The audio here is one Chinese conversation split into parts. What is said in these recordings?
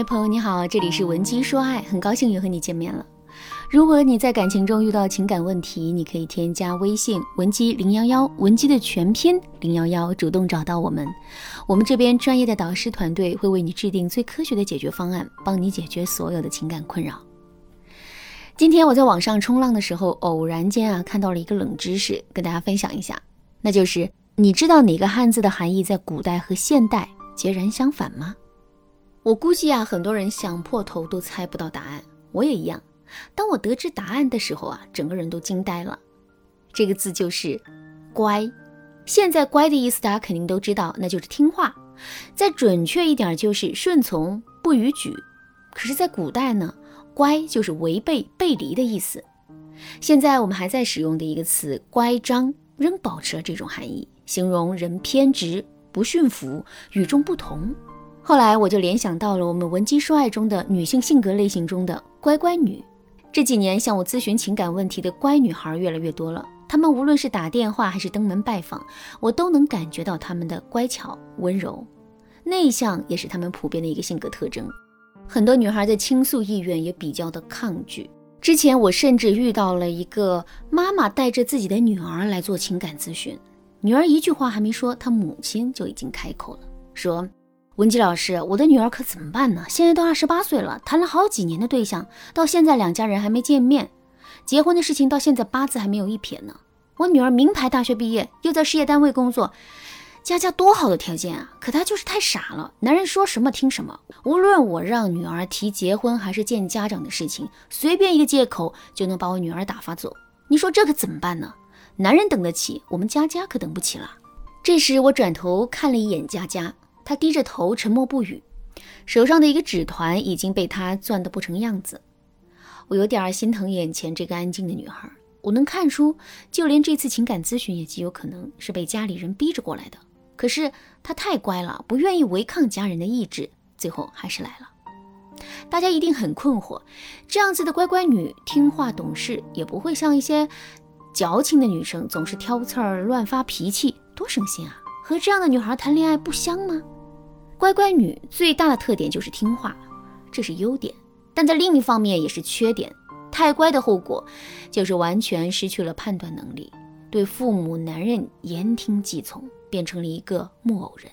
嗨，朋友你好，这里是文姬说爱，很高兴又和你见面了。如果你在感情中遇到情感问题，你可以添加微信文姬零幺幺，文姬的全拼零幺幺，主动找到我们，我们这边专业的导师团队会为你制定最科学的解决方案，帮你解决所有的情感困扰。今天我在网上冲浪的时候，偶然间啊看到了一个冷知识，跟大家分享一下，那就是你知道哪个汉字的含义在古代和现代截然相反吗？我估计啊，很多人想破头都猜不到答案，我也一样。当我得知答案的时候啊，整个人都惊呆了。这个字就是“乖”。现在“乖”的意思大家肯定都知道，那就是听话。再准确一点就是顺从、不逾矩。可是，在古代呢，“乖”就是违背、背离的意思。现在我们还在使用的一个词“乖张”，仍保持了这种含义，形容人偏执、不驯服、与众不同。后来我就联想到了我们文姬说爱中的女性性格类型中的乖乖女。这几年向我咨询情感问题的乖女孩越来越多了，她们无论是打电话还是登门拜访，我都能感觉到她们的乖巧、温柔、内向，也是她们普遍的一个性格特征。很多女孩的倾诉意愿也比较的抗拒。之前我甚至遇到了一个妈妈带着自己的女儿来做情感咨询，女儿一句话还没说，她母亲就已经开口了，说。文姬老师，我的女儿可怎么办呢？现在都二十八岁了，谈了好几年的对象，到现在两家人还没见面，结婚的事情到现在八字还没有一撇呢。我女儿名牌大学毕业，又在事业单位工作，家家多好的条件啊！可她就是太傻了，男人说什么听什么。无论我让女儿提结婚还是见家长的事情，随便一个借口就能把我女儿打发走。你说这可怎么办呢？男人等得起，我们佳佳可等不起了。这时我转头看了一眼佳佳。他低着头，沉默不语，手上的一个纸团已经被他攥得不成样子。我有点心疼眼前这个安静的女孩。我能看出，就连这次情感咨询也极有可能是被家里人逼着过来的。可是她太乖了，不愿意违抗家人的意志，最后还是来了。大家一定很困惑，这样子的乖乖女，听话懂事，也不会像一些矫情的女生总是挑刺儿、乱发脾气，多省心啊！和这样的女孩谈恋爱不香吗？乖乖女最大的特点就是听话，这是优点，但在另一方面也是缺点。太乖的后果就是完全失去了判断能力，对父母、男人言听计从，变成了一个木偶人，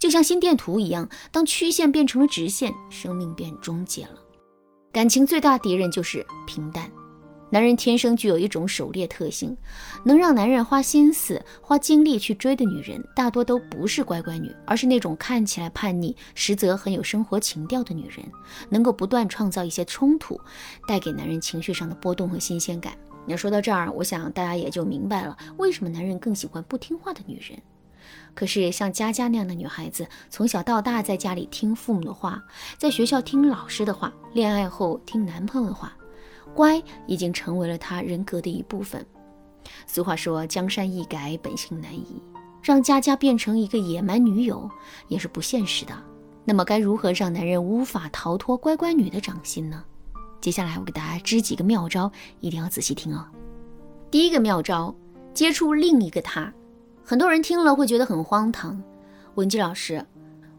就像心电图一样，当曲线变成了直线，生命便终结了。感情最大敌人就是平淡。男人天生具有一种狩猎特性，能让男人花心思、花精力去追的女人，大多都不是乖乖女，而是那种看起来叛逆，实则很有生活情调的女人，能够不断创造一些冲突，带给男人情绪上的波动和新鲜感。那说到这儿，我想大家也就明白了，为什么男人更喜欢不听话的女人。可是像佳佳那样的女孩子，从小到大在家里听父母的话，在学校听老师的话，恋爱后听男朋友的话。乖已经成为了他人格的一部分。俗话说：“江山易改，本性难移。”让佳佳变成一个野蛮女友也是不现实的。那么，该如何让男人无法逃脱乖乖女的掌心呢？接下来我给大家支几个妙招，一定要仔细听哦。第一个妙招：接触另一个他。很多人听了会觉得很荒唐。文姬老师，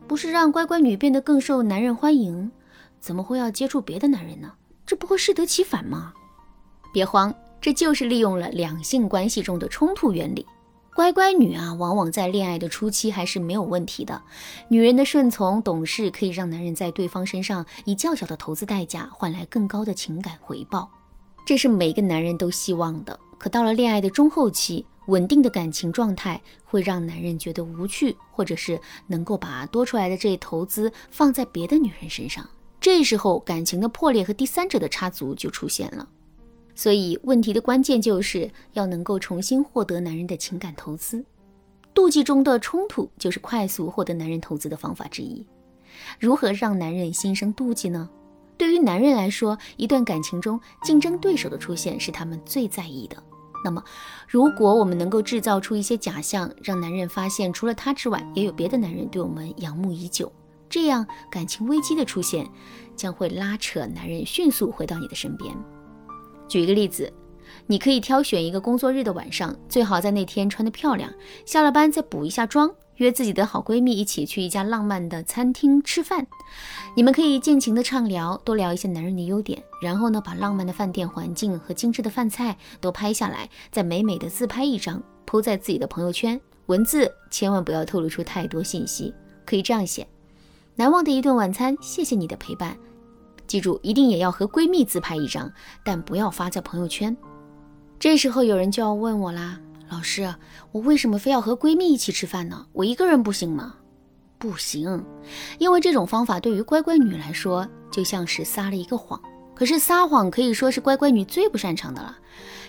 不是让乖乖女变得更受男人欢迎，怎么会要接触别的男人呢？这不会适得其反吗？别慌，这就是利用了两性关系中的冲突原理。乖乖女啊，往往在恋爱的初期还是没有问题的。女人的顺从懂事，可以让男人在对方身上以较小的投资代价换来更高的情感回报，这是每个男人都希望的。可到了恋爱的中后期，稳定的感情状态会让男人觉得无趣，或者是能够把多出来的这投资放在别的女人身上。这时候，感情的破裂和第三者的插足就出现了。所以，问题的关键就是要能够重新获得男人的情感投资。妒忌中的冲突就是快速获得男人投资的方法之一。如何让男人心生妒忌呢？对于男人来说，一段感情中竞争对手的出现是他们最在意的。那么，如果我们能够制造出一些假象，让男人发现除了他之外，也有别的男人对我们仰慕已久。这样，感情危机的出现将会拉扯男人迅速回到你的身边。举一个例子，你可以挑选一个工作日的晚上，最好在那天穿得漂亮，下了班再补一下妆，约自己的好闺蜜一起去一家浪漫的餐厅吃饭，你们可以尽情的畅聊，多聊一些男人的优点，然后呢，把浪漫的饭店环境和精致的饭菜都拍下来，再美美的自拍一张，铺在自己的朋友圈。文字千万不要透露出太多信息，可以这样写：难忘的一顿晚餐，谢谢你的陪伴。记住，一定也要和闺蜜自拍一张，但不要发在朋友圈。这时候有人就要问我啦。老师，我为什么非要和闺蜜一起吃饭呢？我一个人不行吗？不行，因为这种方法对于乖乖女来说就像是撒了一个谎。可是撒谎可以说是乖乖女最不擅长的了。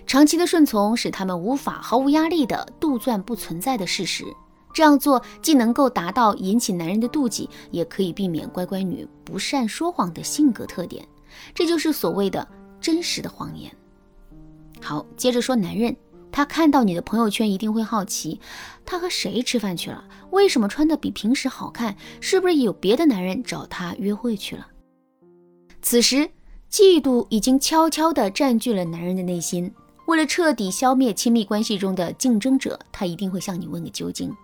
长期的顺从使她们无法毫无压力地杜撰不存在的事实。这样做既能够达到引起男人的妒忌，也可以避免乖乖女不善说谎的性格特点。这就是所谓的真实的谎言。好，接着说男人。他看到你的朋友圈一定会好奇，他和谁吃饭去了？为什么穿的比平时好看？是不是有别的男人找他约会去了？此时，嫉妒已经悄悄地占据了男人的内心。为了彻底消灭亲密关系中的竞争者，他一定会向你问个究竟。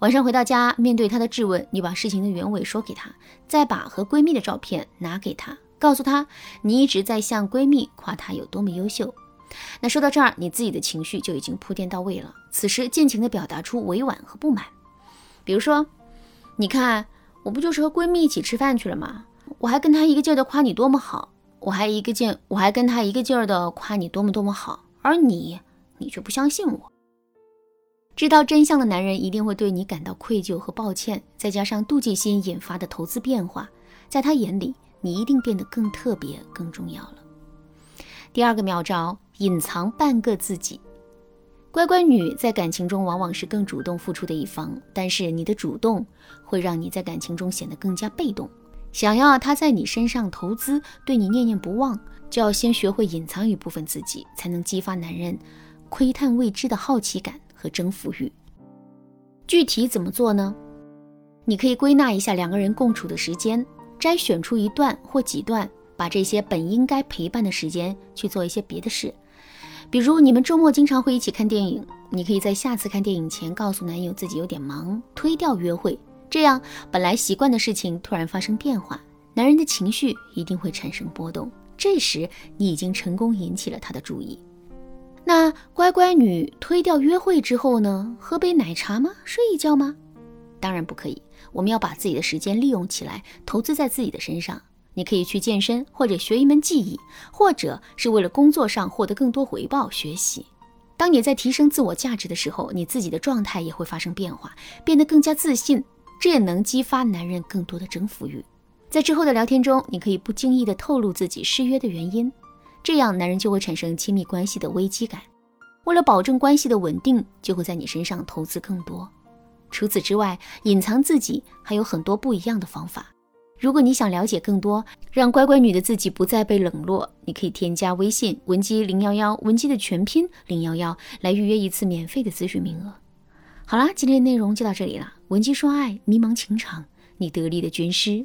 晚上回到家，面对他的质问，你把事情的原委说给他，再把和闺蜜的照片拿给他，告诉他你一直在向闺蜜夸她有多么优秀。那说到这儿，你自己的情绪就已经铺垫到位了。此时尽情的表达出委婉和不满，比如说，你看，我不就是和闺蜜一起吃饭去了吗？我还跟她一个劲儿的夸你多么好，我还一个劲，我还跟她一个劲儿的夸你多么多么好，而你，你却不相信我。知道真相的男人一定会对你感到愧疚和抱歉，再加上妒忌心引发的投资变化，在他眼里，你一定变得更特别、更重要了。第二个妙招。隐藏半个自己，乖乖女在感情中往往是更主动付出的一方，但是你的主动会让你在感情中显得更加被动。想要她在你身上投资，对你念念不忘，就要先学会隐藏一部分自己，才能激发男人窥探未知的好奇感和征服欲。具体怎么做呢？你可以归纳一下两个人共处的时间，摘选出一段或几段，把这些本应该陪伴的时间去做一些别的事。比如你们周末经常会一起看电影，你可以在下次看电影前告诉男友自己有点忙，推掉约会。这样本来习惯的事情突然发生变化，男人的情绪一定会产生波动。这时你已经成功引起了他的注意。那乖乖女推掉约会之后呢？喝杯奶茶吗？睡一觉吗？当然不可以。我们要把自己的时间利用起来，投资在自己的身上。你可以去健身，或者学一门技艺，或者是为了工作上获得更多回报学习。当你在提升自我价值的时候，你自己的状态也会发生变化，变得更加自信，这也能激发男人更多的征服欲。在之后的聊天中，你可以不经意的透露自己失约的原因，这样男人就会产生亲密关系的危机感。为了保证关系的稳定，就会在你身上投资更多。除此之外，隐藏自己还有很多不一样的方法。如果你想了解更多，让乖乖女的自己不再被冷落，你可以添加微信文姬零幺幺，文姬的全拼零幺幺，来预约一次免费的咨询名额。好啦，今天的内容就到这里了。文姬说爱，迷茫情场，你得力的军师。